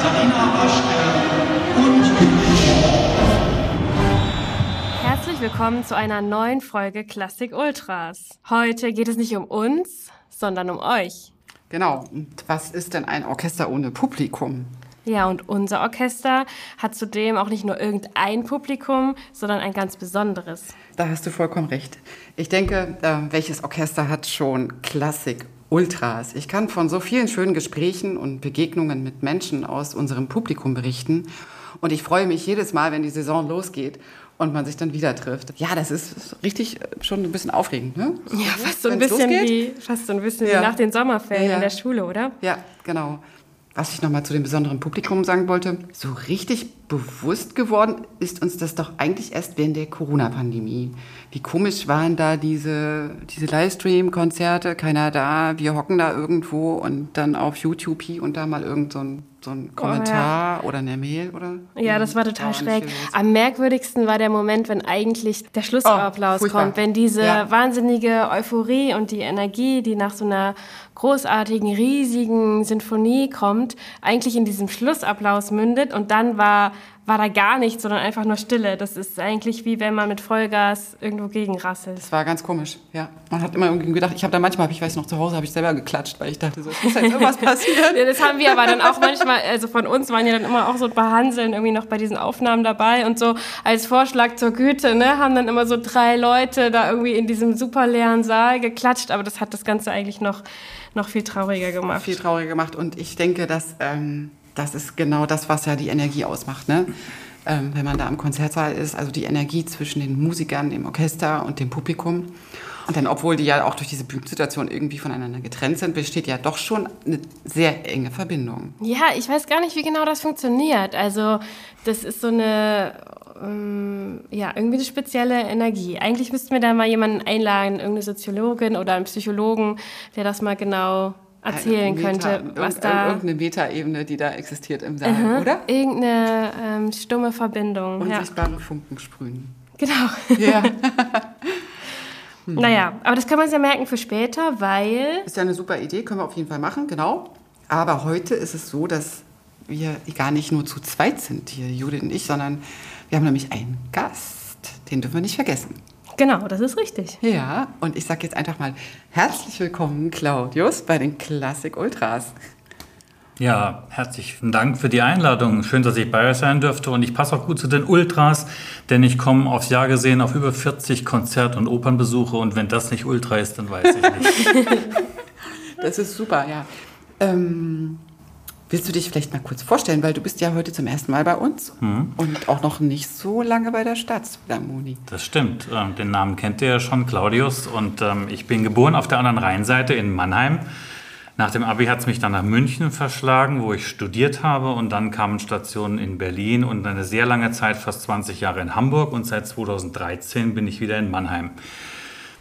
Katharina Waschke und Herzlich willkommen zu einer neuen Folge Klassik Ultras. Heute geht es nicht um uns, sondern um euch. Genau. Und was ist denn ein Orchester ohne Publikum? Ja, und unser Orchester hat zudem auch nicht nur irgendein Publikum, sondern ein ganz besonderes. Da hast du vollkommen recht. Ich denke, äh, welches Orchester hat schon Klassik Ultras? Ich kann von so vielen schönen Gesprächen und Begegnungen mit Menschen aus unserem Publikum berichten. Und ich freue mich jedes Mal, wenn die Saison losgeht und man sich dann wieder trifft. Ja, das ist richtig äh, schon ein bisschen aufregend, ne? Ja, fast so ein Wenn's bisschen losgeht? wie, fast so ein bisschen Ja. wie nach den Sommerferien Ja, ja. in der Schule, oder? Ja, genau. Was ich nochmal zu dem besonderen Publikum sagen wollte, so richtig bewusst geworden ist uns das doch eigentlich erst während der Corona-Pandemie. Wie komisch waren da diese, diese Livestream-Konzerte, keiner da, wir hocken da irgendwo und dann auf YouTube hier und da mal irgend so ein, so ein Kommentar oder eine Mail oder? Oh, Ja, das war total schräg. Am merkwürdigsten war der Moment, wenn eigentlich der Schlussapplaus Oh, kommt, wenn diese Ja. wahnsinnige Euphorie und die Energie, die nach so einer großartigen, riesigen Sinfonie kommt, eigentlich in diesem Schlussapplaus mündet und dann war, war da gar nichts, sondern einfach nur Stille. Das ist eigentlich wie wenn man mit Vollgas irgendwo gegenrasselt. Das war ganz komisch, ja. Man hat immer irgendwie gedacht, ich habe da manchmal, ich weiß noch, zu Hause habe ich selber geklatscht, weil ich dachte, so, es muss jetzt irgendwas passieren. Ja, das haben wir aber dann auch manchmal, also von uns waren ja dann immer auch so ein paar Hanseln irgendwie noch bei diesen Aufnahmen dabei und so als Vorschlag zur Güte, ne, haben dann immer so drei Leute da irgendwie in diesem super leeren Saal geklatscht, aber das hat das Ganze eigentlich noch, noch viel trauriger gemacht. viel trauriger gemacht. Und ich denke, dass ähm, das ist genau das, was ja die Energie ausmacht. Ne? Ähm, wenn man da im Konzertsaal ist, also die Energie zwischen den Musikern, dem Orchester und dem Publikum. Und dann, obwohl die ja auch durch diese Bühnensituation irgendwie voneinander getrennt sind, besteht ja doch schon eine sehr enge Verbindung. Ja, ich weiß gar nicht, wie genau das funktioniert. Also, das ist so eine, ähm, ja, irgendwie eine spezielle Energie. Eigentlich müssten wir da mal jemanden einladen, irgendeine Soziologin oder einen Psychologen, der das mal genau erzählen Meta- könnte, was da... Irgendeine Metaebene, die da existiert im Saal, oder? Irgendeine ähm, stumme Verbindung. Ja, Unsichtbare Funken sprühen. genau. Ja, Naja, aber das kann man sich ja merken für später, weil. ist ja eine super Idee, können wir auf jeden Fall machen, genau. Aber heute ist es so, dass wir gar nicht nur zu zweit sind, hier Judith und ich, sondern wir haben nämlich einen Gast. Den dürfen wir nicht vergessen. Genau, das ist richtig. Ja, und ich sage jetzt einfach mal herzlich willkommen, Claudius, bei den Klassik Ultras. Ja, herzlichen Dank für die Einladung. Schön, dass ich bei euch sein dürfte. Und ich passe auch gut zu den Ultras, denn ich komme aufs Jahr gesehen auf über 40 Konzert- und Opernbesuche. Und wenn das nicht Ultra ist, dann weiß ich nicht. Das ist super, ja. Ähm, willst du dich vielleicht mal kurz vorstellen, weil du bist ja heute zum ersten Mal bei uns und auch noch nicht so lange bei der Staatsphilharmonie. Das stimmt. Ähm, Den Namen kennt ihr ja schon, Claudius. Und ähm, ich bin geboren auf der anderen Rheinseite in Mannheim. Nach dem Abi hat es mich dann nach München verschlagen, wo ich studiert habe. Und dann kamen Stationen in Berlin und eine sehr lange Zeit, fast 20 Jahre in Hamburg. Und seit 2013 bin ich wieder in Mannheim.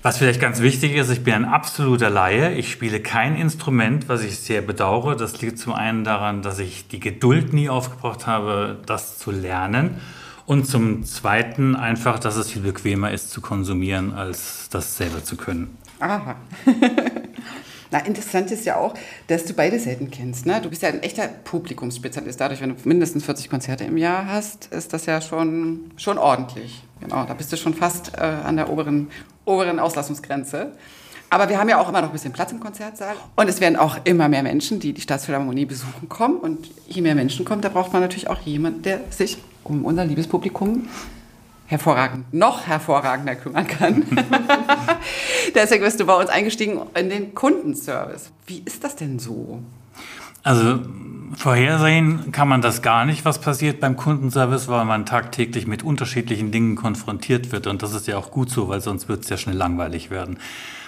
Was vielleicht ganz wichtig ist, ich bin ein absoluter Laie. Ich spiele kein Instrument, was ich sehr bedauere. Das liegt zum einen daran, dass ich die Geduld nie aufgebracht habe, das zu lernen. Und zum zweiten einfach, dass es viel bequemer ist zu konsumieren, als das selber zu können. Aha. Na, interessant ist ja auch, dass du beide Seiten kennst. Ne? Du bist ja ein echter Publikumsspezialist. Dadurch, wenn du mindestens 40 Konzerte im Jahr hast, ist das ja schon, schon ordentlich. Genau, da bist du schon fast äh, an der oberen, oberen Auslassungsgrenze. Aber wir haben ja auch immer noch ein bisschen Platz im Konzertsaal. Und es werden auch immer mehr Menschen, die die Staatsphilharmonie besuchen, kommen. Und je mehr Menschen kommen, da braucht man natürlich auch jemanden, der sich um unser liebes Publikum hervorragend, noch hervorragender kümmern kann. Deswegen bist du bei uns eingestiegen in den Kundenservice. Wie ist das denn so? Also vorhersehen kann man das gar nicht, was passiert beim Kundenservice, weil man tagtäglich mit unterschiedlichen Dingen konfrontiert wird. Und das ist ja auch gut so, weil sonst wird es ja schnell langweilig werden.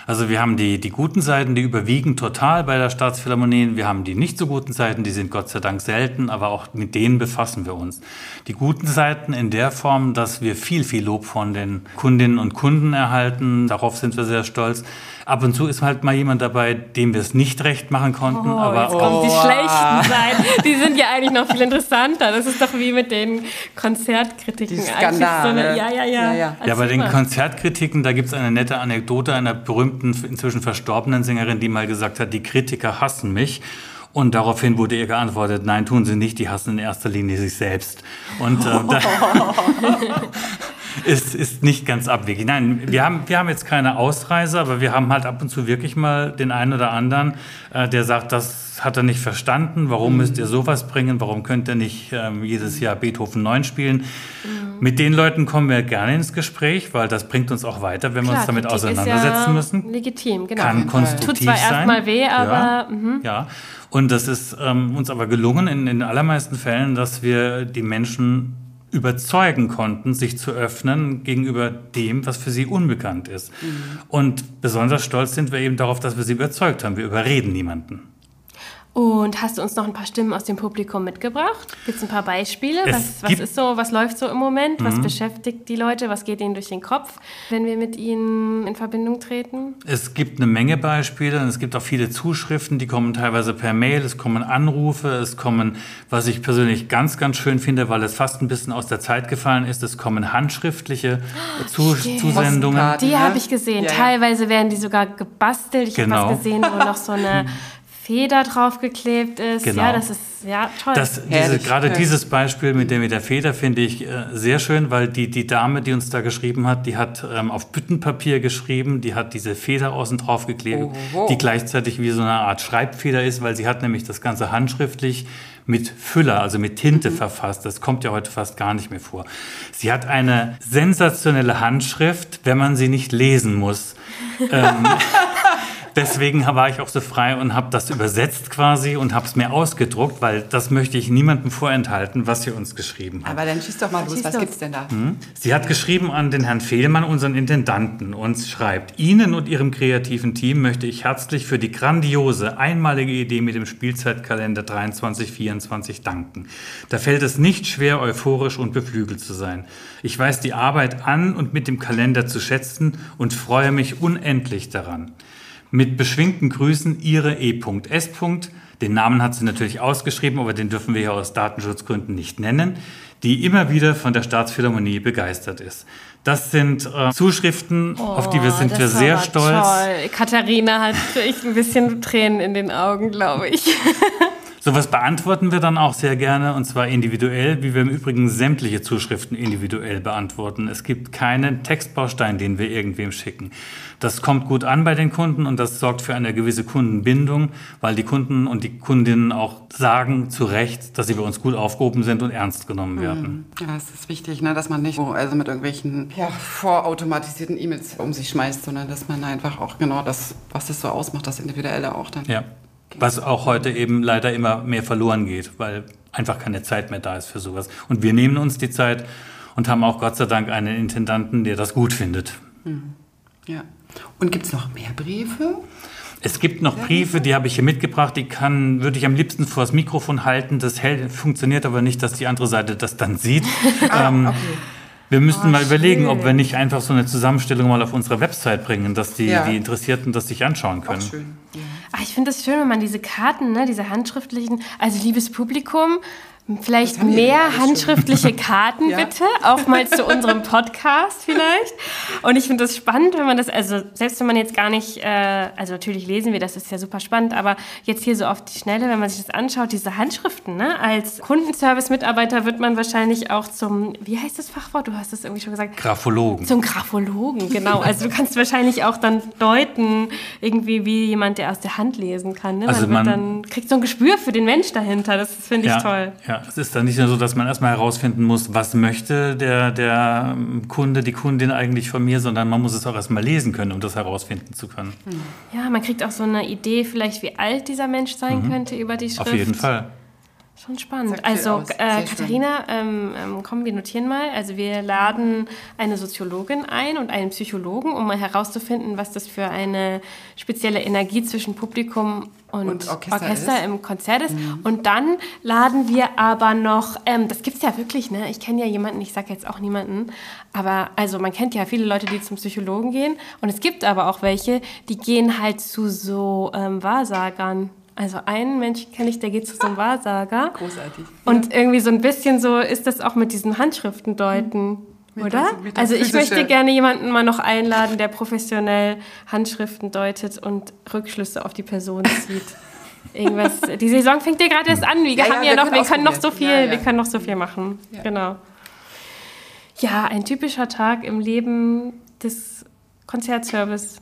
Also wir haben die, die guten Seiten, die überwiegen total bei der Staatsphilharmonie. Wir haben die nicht so guten Seiten, die sind Gott sei Dank selten, aber auch mit denen befassen wir uns. Die guten Seiten in der Form, dass wir viel, viel Lob von den Kundinnen und Kunden erhalten. Darauf sind wir sehr stolz. Ab und zu ist halt mal jemand dabei, dem wir es nicht recht machen konnten. Oh, aber jetzt kommen die schlechten Seiten. Die sind ja eigentlich noch viel interessanter. Das ist doch wie mit den Konzertkritiken. Die Eigentlich Skandale. So eine, ja, ja, ja. Ja, ja. Ja, bei den. Konzertkritiken, da gibt es eine nette Anekdote einer berühmten, inzwischen verstorbenen Sängerin, die mal gesagt hat, die Kritiker hassen mich. Und daraufhin wurde ihr geantwortet, nein, tun sie nicht, die hassen in erster Linie sich selbst. Und äh, da ist, ist nicht ganz abwegig. Nein, wir haben, wir haben jetzt keine Ausreise, aber wir haben halt ab und zu wirklich mal den einen oder anderen, äh, der sagt, das hat er nicht verstanden, warum müsst ihr sowas bringen, warum könnt ihr nicht ähm, jedes Jahr Beethoven 9 spielen. Mit den Leuten kommen wir gerne ins Gespräch, weil das bringt uns auch weiter, wenn wir uns damit Kritik ist auseinandersetzen ja müssen. Legitim, genau. Kann Tut konstruktiv zwar sein. erstmal weh, aber mhm. ja, ja. Und das ist ähm, uns aber gelungen in, in den allermeisten Fällen, dass wir die Menschen überzeugen konnten, sich zu öffnen gegenüber dem, was für sie unbekannt ist. Mhm. Und besonders stolz sind wir eben darauf, dass wir sie überzeugt haben. Wir überreden niemanden. Und hast du uns noch ein paar Stimmen aus dem Publikum mitgebracht? Gibt es ein paar Beispiele? Was, was Mhm. ist so, was läuft so im Moment? Was beschäftigt die Leute? Was geht ihnen durch den Kopf, wenn wir mit ihnen in Verbindung treten? Es gibt eine Menge Beispiele und es gibt auch viele Zuschriften, die kommen teilweise per Mail, es kommen Anrufe, es kommen, was ich persönlich ganz, ganz schön finde, weil es fast ein bisschen aus der Zeit gefallen ist, es kommen handschriftliche Zu Stimmt. Zusendungen. Die Ja. habe ich gesehen. Ja, ja. Teilweise werden die sogar gebastelt. Ich Genau. habe was gesehen, wo noch so eine Feder draufgeklebt ist. Genau. Ja, das ist ja toll. Das, diese, gerade dieses Beispiel mit der, mit der Feder finde ich äh, sehr schön, weil die, die Dame, die uns da geschrieben hat, die hat ähm, auf Büttenpapier geschrieben, die hat diese Feder außen drauf geklebt, Oho. die gleichzeitig wie so eine Art Schreibfeder ist, weil sie hat nämlich das Ganze handschriftlich mit Füller, also mit Tinte verfasst. Das kommt ja heute fast gar nicht mehr vor. Sie hat eine sensationelle Handschrift, wenn man sie nicht lesen muss. Ähm, Deswegen war ich auch so frei und habe das übersetzt quasi und habe es mir ausgedruckt, weil das möchte ich niemandem vorenthalten, was sie uns geschrieben hat. Aber dann schieß doch mal los. Was gibt's denn da? Sie hat geschrieben an den Herrn Fehlmann, unseren Intendanten, und schreibt, Ihnen und Ihrem kreativen Team möchte ich herzlich für die grandiose, einmalige Idee mit dem Spielzeitkalender 23-24 danken. Da fällt es nicht schwer, euphorisch und beflügelt zu sein. Ich weiß die Arbeit an und mit dem Kalender zu schätzen und freue mich unendlich daran. Mit beschwingten Grüßen Ihre E.S. Den Namen hat sie natürlich ausgeschrieben, aber den dürfen wir ja aus Datenschutzgründen nicht nennen, die immer wieder von der Staatsphilharmonie begeistert ist. Das sind äh, Zuschriften, auf die wir Oh, sind wir sehr stolz. Toll. Katharina hat echt ein bisschen Tränen in den Augen, glaube ich. Sowas beantworten wir dann auch sehr gerne und zwar individuell, wie wir im Übrigen sämtliche Zuschriften individuell beantworten. Es gibt keinen Textbaustein, den wir irgendwem schicken. Das kommt gut an bei den Kunden und das sorgt für eine gewisse Kundenbindung, weil die Kunden und die Kundinnen auch sagen zu Recht, dass sie bei uns gut aufgehoben sind und ernst genommen werden. Ja, es ist wichtig, ne, dass man nicht so, also mit irgendwelchen ja, vorautomatisierten E-Mails um sich schmeißt, sondern dass man einfach auch genau das, was das so ausmacht, das Individuelle auch dann. Ja. Was auch heute eben leider immer mehr verloren geht, weil einfach keine Zeit mehr da ist für sowas. Und wir nehmen uns die Zeit und haben auch Gott sei Dank einen Intendanten, der das gut findet. Ja. Und gibt es noch mehr Briefe? Es gibt noch Briefe, die habe ich hier mitgebracht, die kann, würde ich am liebsten vor das Mikrofon halten. Das hält, funktioniert aber nicht, dass die andere Seite das dann sieht. ähm, Wir müssten mal überlegen, ob wir nicht einfach so eine Zusammenstellung mal auf unsere Website bringen, dass die, Ja. die Interessierten das sich anschauen Auch können. schön. Ja. Ah, ich finde es schön, wenn man diese Karten, ne, diese handschriftlichen, also liebes Publikum, vielleicht mehr handschriftliche Karten Ja. bitte, auch mal zu unserem Podcast vielleicht. Und ich finde das spannend, wenn man das, also selbst wenn man jetzt gar nicht, äh, also natürlich lesen wir, das ist ja super spannend, aber jetzt hier so auf die Schnelle, wenn man sich das anschaut, diese Handschriften, ne, als Kundenservice-Mitarbeiter wird man wahrscheinlich auch zum, wie heißt das Fachwort? Du hast es irgendwie schon gesagt. Graphologen. Zum Graphologen, genau. Also du kannst wahrscheinlich auch dann deuten, irgendwie wie jemand, der aus der Hand lesen kann. Ne? Also man, wird man- dann kriegt so ein Gespür für den Mensch dahinter. Das finde ich ja, toll. Ja, es ist dann nicht nur so, dass man erstmal herausfinden muss, was möchte der, der ähm, Kunde, die Kundin eigentlich von mir, sondern man muss es auch erstmal lesen können, um das herausfinden zu können. Ja, man kriegt auch so eine Idee, vielleicht wie alt dieser Mensch sein könnte über die Schrift. Mhm. Auf jeden Fall. Schon spannend. Sagt Also äh. Katharina, ähm, ähm, komm, wir notieren mal. Also wir laden eine Soziologin ein und einen Psychologen, um mal herauszufinden, was das für eine spezielle Energie zwischen Publikum und, Und Orchester, Orchester. Mhm. im Konzert ist. Und dann laden wir aber noch, ähm, das gibt's ja wirklich, ne? Ich kenne ja jemanden, ich sage jetzt auch niemanden, aber also man kennt ja viele Leute, die zum Psychologen gehen. Und es gibt aber auch welche, die gehen halt zu so ähm, Wahrsagern. Also einen Menschen kenne ich, der geht zu so einem Wahrsager. Großartig. Und irgendwie so ein bisschen so ist das auch mit diesen Handschriften deuten, Mit oder? das- Also ich möchte gerne jemanden mal noch einladen, der professionell Handschriften deutet und Rückschlüsse auf die Person zieht. irgendwas. Die Saison fängt ja gerade erst an. Wir Ja, haben ja, ja, wir noch, können wir können noch so viel, Ja, wir können noch so viel machen. Genau. Ja, ein typischer Tag im Leben des Konzertservice.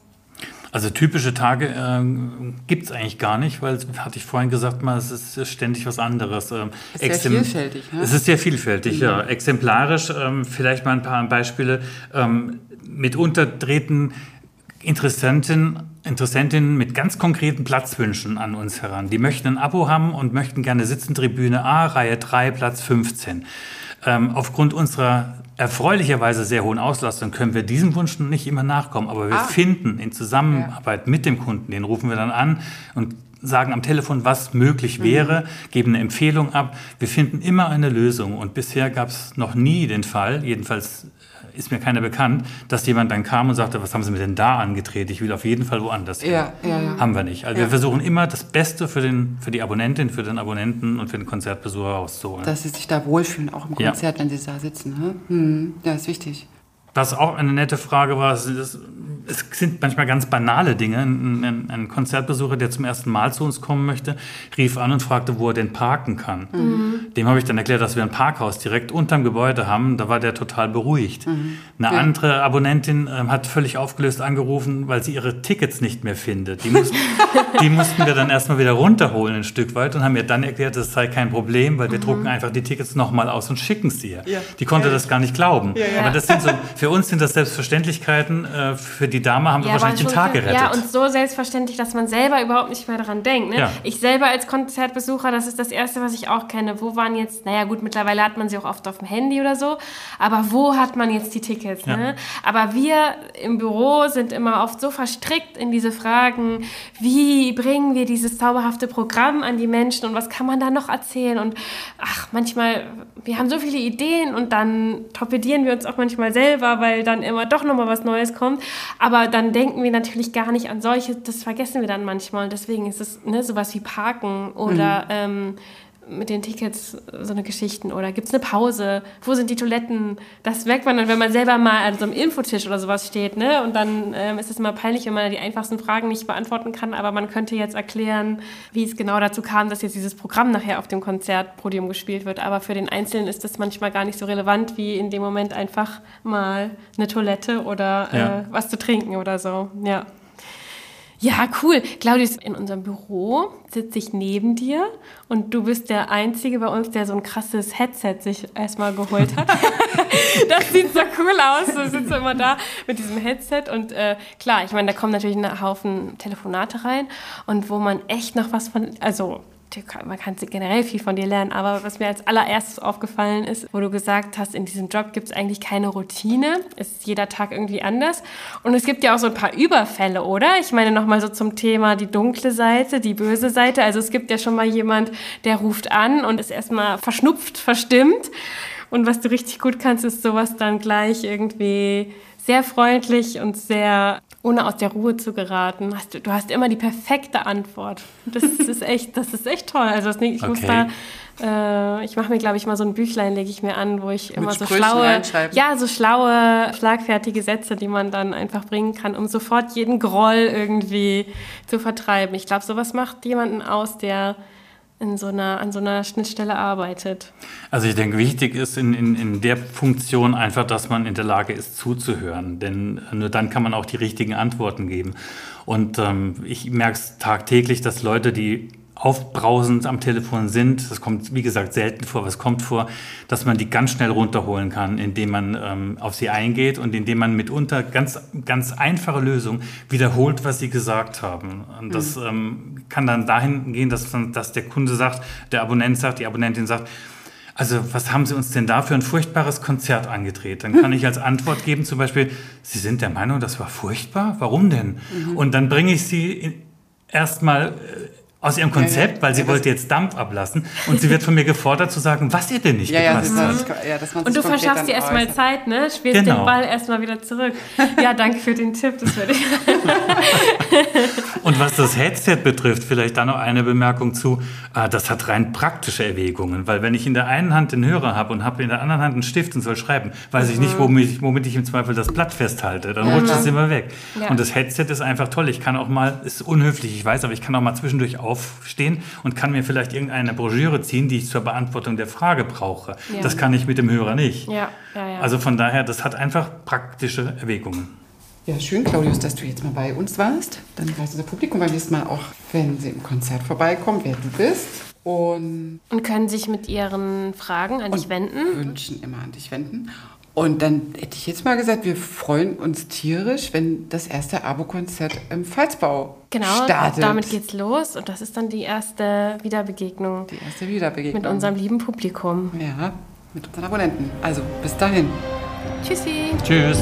Also typische Tage äh, gibt es eigentlich gar nicht, weil, hatte ich vorhin gesagt, mal, es ist ständig was anderes. Ähm, Ist sehr vielfältig, ne? Es ist sehr vielfältig, ja. Exemplarisch, ähm, vielleicht mal ein paar Beispiele. Ähm, mitunter treten Interessenten, Interessentinnen mit ganz konkreten Platzwünschen an uns heran. Die möchten ein Abo haben und möchten gerne sitzen, Tribüne A, Reihe 3, Platz 15. Ähm, aufgrund unserer erfreulicherweise sehr hohen Auslastung können wir diesem Wunsch nicht immer nachkommen, aber wir Ah. finden in Zusammenarbeit mit dem Kunden, den rufen wir dann an und sagen am Telefon, was möglich wäre, geben eine Empfehlung ab. Wir finden immer eine Lösung und bisher gab es noch nie den Fall, jedenfalls ist mir keiner bekannt, dass jemand dann kam und sagte, was haben Sie mir denn da angedreht? Ich will auf jeden Fall woanders hin. Ja, ja, ja. Haben wir nicht. Also wir versuchen immer das Beste für, den, für die Abonnentin, für den Abonnenten und für den Konzertbesucher rauszuholen. Dass sie sich da wohlfühlen, auch im. Konzert, wenn sie da sitzen. Hm. Ja, ist wichtig. Was auch eine nette Frage war, es sind manchmal ganz banale Dinge. Ein, Konzertbesucher, der zum ersten Mal zu uns kommen möchte, rief an und fragte, wo er denn parken kann. Dem habe ich dann erklärt, dass wir ein Parkhaus direkt unterm Gebäude haben. Da war der total beruhigt. Eine andere Abonnentin ähm, hat völlig aufgelöst angerufen, weil sie ihre Tickets nicht mehr findet. Die, mussten, die mussten wir dann erstmal wieder runterholen ein Stück weit und haben mir dann erklärt, das sei kein Problem, weil wir drucken einfach die Tickets nochmal aus und schicken sie ihr. Ja. Die konnte Ja. das gar nicht glauben. ja. Aber das sind so, für uns sind das Selbstverständlichkeiten. Äh, für die Dame haben wir wahrscheinlich den Tag gerettet. Ja, und so selbstverständlich, dass man selber überhaupt nicht mehr daran denkt. Ne? Ja. Ich selber als Konzertbesucher, das ist das Erste, was ich auch kenne. Wo waren jetzt, naja gut, mittlerweile hat man sie auch oft auf dem Handy oder so, aber wo hat man jetzt die Tickets? Ja. Ne? Aber wir im Büro sind immer oft so verstrickt in diese Fragen, wie bringen wir dieses zauberhafte Programm an die Menschen und was kann man da noch erzählen? Und ach, manchmal, wir haben so viele Ideen und dann torpedieren wir uns auch manchmal selber, weil dann immer doch nochmal was Neues kommt. Aber dann denken wir natürlich gar nicht an solche, das vergessen wir dann manchmal. Und deswegen ist es ne, sowas wie Parken oder ähm, mit den Tickets so eine Geschichten oder gibt es eine Pause? Wo sind die Toiletten? Das merkt man dann, wenn man selber mal an so einem Infotisch oder sowas steht, ne? Und dann ähm, ist es immer peinlich, wenn man die einfachsten Fragen nicht beantworten kann, aber man könnte jetzt erklären, wie es genau dazu kam, dass jetzt dieses Programm nachher auf dem Konzertpodium gespielt wird. Aber für den Einzelnen ist das manchmal gar nicht so relevant, wie in dem Moment einfach mal eine Toilette oder Ja. äh, was zu trinken oder so. Ja. Ja, cool. Claudius, in unserem Büro sitze ich neben dir und du bist der Einzige bei uns, der so ein krasses Headset sich erstmal geholt hat. das sieht so cool aus. Du sitzt immer da mit diesem Headset und äh, klar, ich meine, da kommen natürlich ein Haufen Telefonate rein und wo man echt noch was von, also man kann generell viel von dir lernen, aber was mir als allererstes aufgefallen ist, wo du gesagt hast, in diesem Job gibt es eigentlich keine Routine, ist jeder Tag irgendwie anders. Und es gibt ja auch so ein paar Überfälle, oder? Ich meine nochmal so zum Thema die dunkle Seite, die böse Seite, also es gibt ja schon mal jemand, der ruft an und ist erstmal verschnupft, verstimmt. Und was du richtig gut kannst, ist sowas dann gleich irgendwie sehr freundlich und sehr ohne aus der Ruhe zu geraten. Hast du, du hast immer die perfekte Antwort. Das ist echt, das ist echt toll. Also ich muss Okay. da, äh, ich mache mir, glaube ich, mal so ein Büchlein, lege ich mir an, wo ich immer so Sprüchen schlaue, ja, so schlaue, schlagfertige Sätze, die man dann einfach bringen kann, um sofort jeden Groll irgendwie zu vertreiben. Ich glaube, sowas macht jemanden aus, der in so einer, an so einer Schnittstelle arbeitet. Also ich denke, wichtig ist in, in, in der Funktion einfach, dass man in der Lage ist zuzuhören. Denn nur dann kann man auch die richtigen Antworten geben. Und ähm, ich merke es tagtäglich, dass Leute, die aufbrausend am Telefon sind, das kommt wie gesagt selten vor, es kommt vor, dass man die ganz schnell runterholen kann, indem man ähm, auf sie eingeht und indem man mitunter ganz, ganz einfache Lösungen wiederholt, was sie gesagt haben. Und das ähm, kann dann dahin gehen, dass, dass der Kunde sagt, der Abonnent sagt, die Abonnentin sagt, also, was haben Sie uns denn da für ein furchtbares Konzert angedreht? Dann kann ich als Antwort geben, zum Beispiel, Sie sind der Meinung, das war furchtbar? Warum denn? Und dann bringe ich Sie erstmal äh, aus Ihrem Konzept, weil sie Ja, das- wollte jetzt Dampf ablassen. Und sie wird von mir gefordert zu sagen, was ihr denn nicht gepasst das hat. ja, man Und du verschaffst dir erstmal. Zeit, ne? Spielst Genau. den Ball erstmal wieder zurück. Ja, danke für den Tipp. Das würde ich. Und was das Headset betrifft, vielleicht da noch eine Bemerkung zu, äh, das hat rein praktische Erwägungen, weil wenn ich in der einen Hand den Hörer habe und habe in der anderen Hand einen Stift und soll schreiben, weiß ich nicht, womit ich, womit ich im Zweifel das Blatt festhalte, dann rutscht es immer weg. Ja. Und das Headset ist einfach toll. Ich kann auch mal, ist unhöflich, ich weiß, aber ich kann auch mal zwischendurch aufstehen und kann mir vielleicht irgendeine Broschüre ziehen, die ich zur Beantwortung der Frage brauche. Ja. Das kann ich mit dem Hörer nicht. Ja, ja, ja. Also von daher, das hat einfach praktische Erwägungen. Ja, schön, Claudius, dass du jetzt mal bei uns warst. Dann weiß unser Publikum beim nächsten Mal auch, wenn sie im Konzert vorbeikommen, wer du bist. Und und können sich mit ihren Fragen an dich wenden. Wünschen immer an dich wenden. Und dann hätte ich jetzt mal gesagt, wir freuen uns tierisch, wenn das erste Abo-Konzert im Pfalzbau Genau, startet. damit geht's los und das ist dann die erste Wiederbegegnung die erste Wiederbegegnung. mit unserem lieben Publikum. Ja, mit unseren Abonnenten. Also, bis dahin. Tschüssi! Tschüss.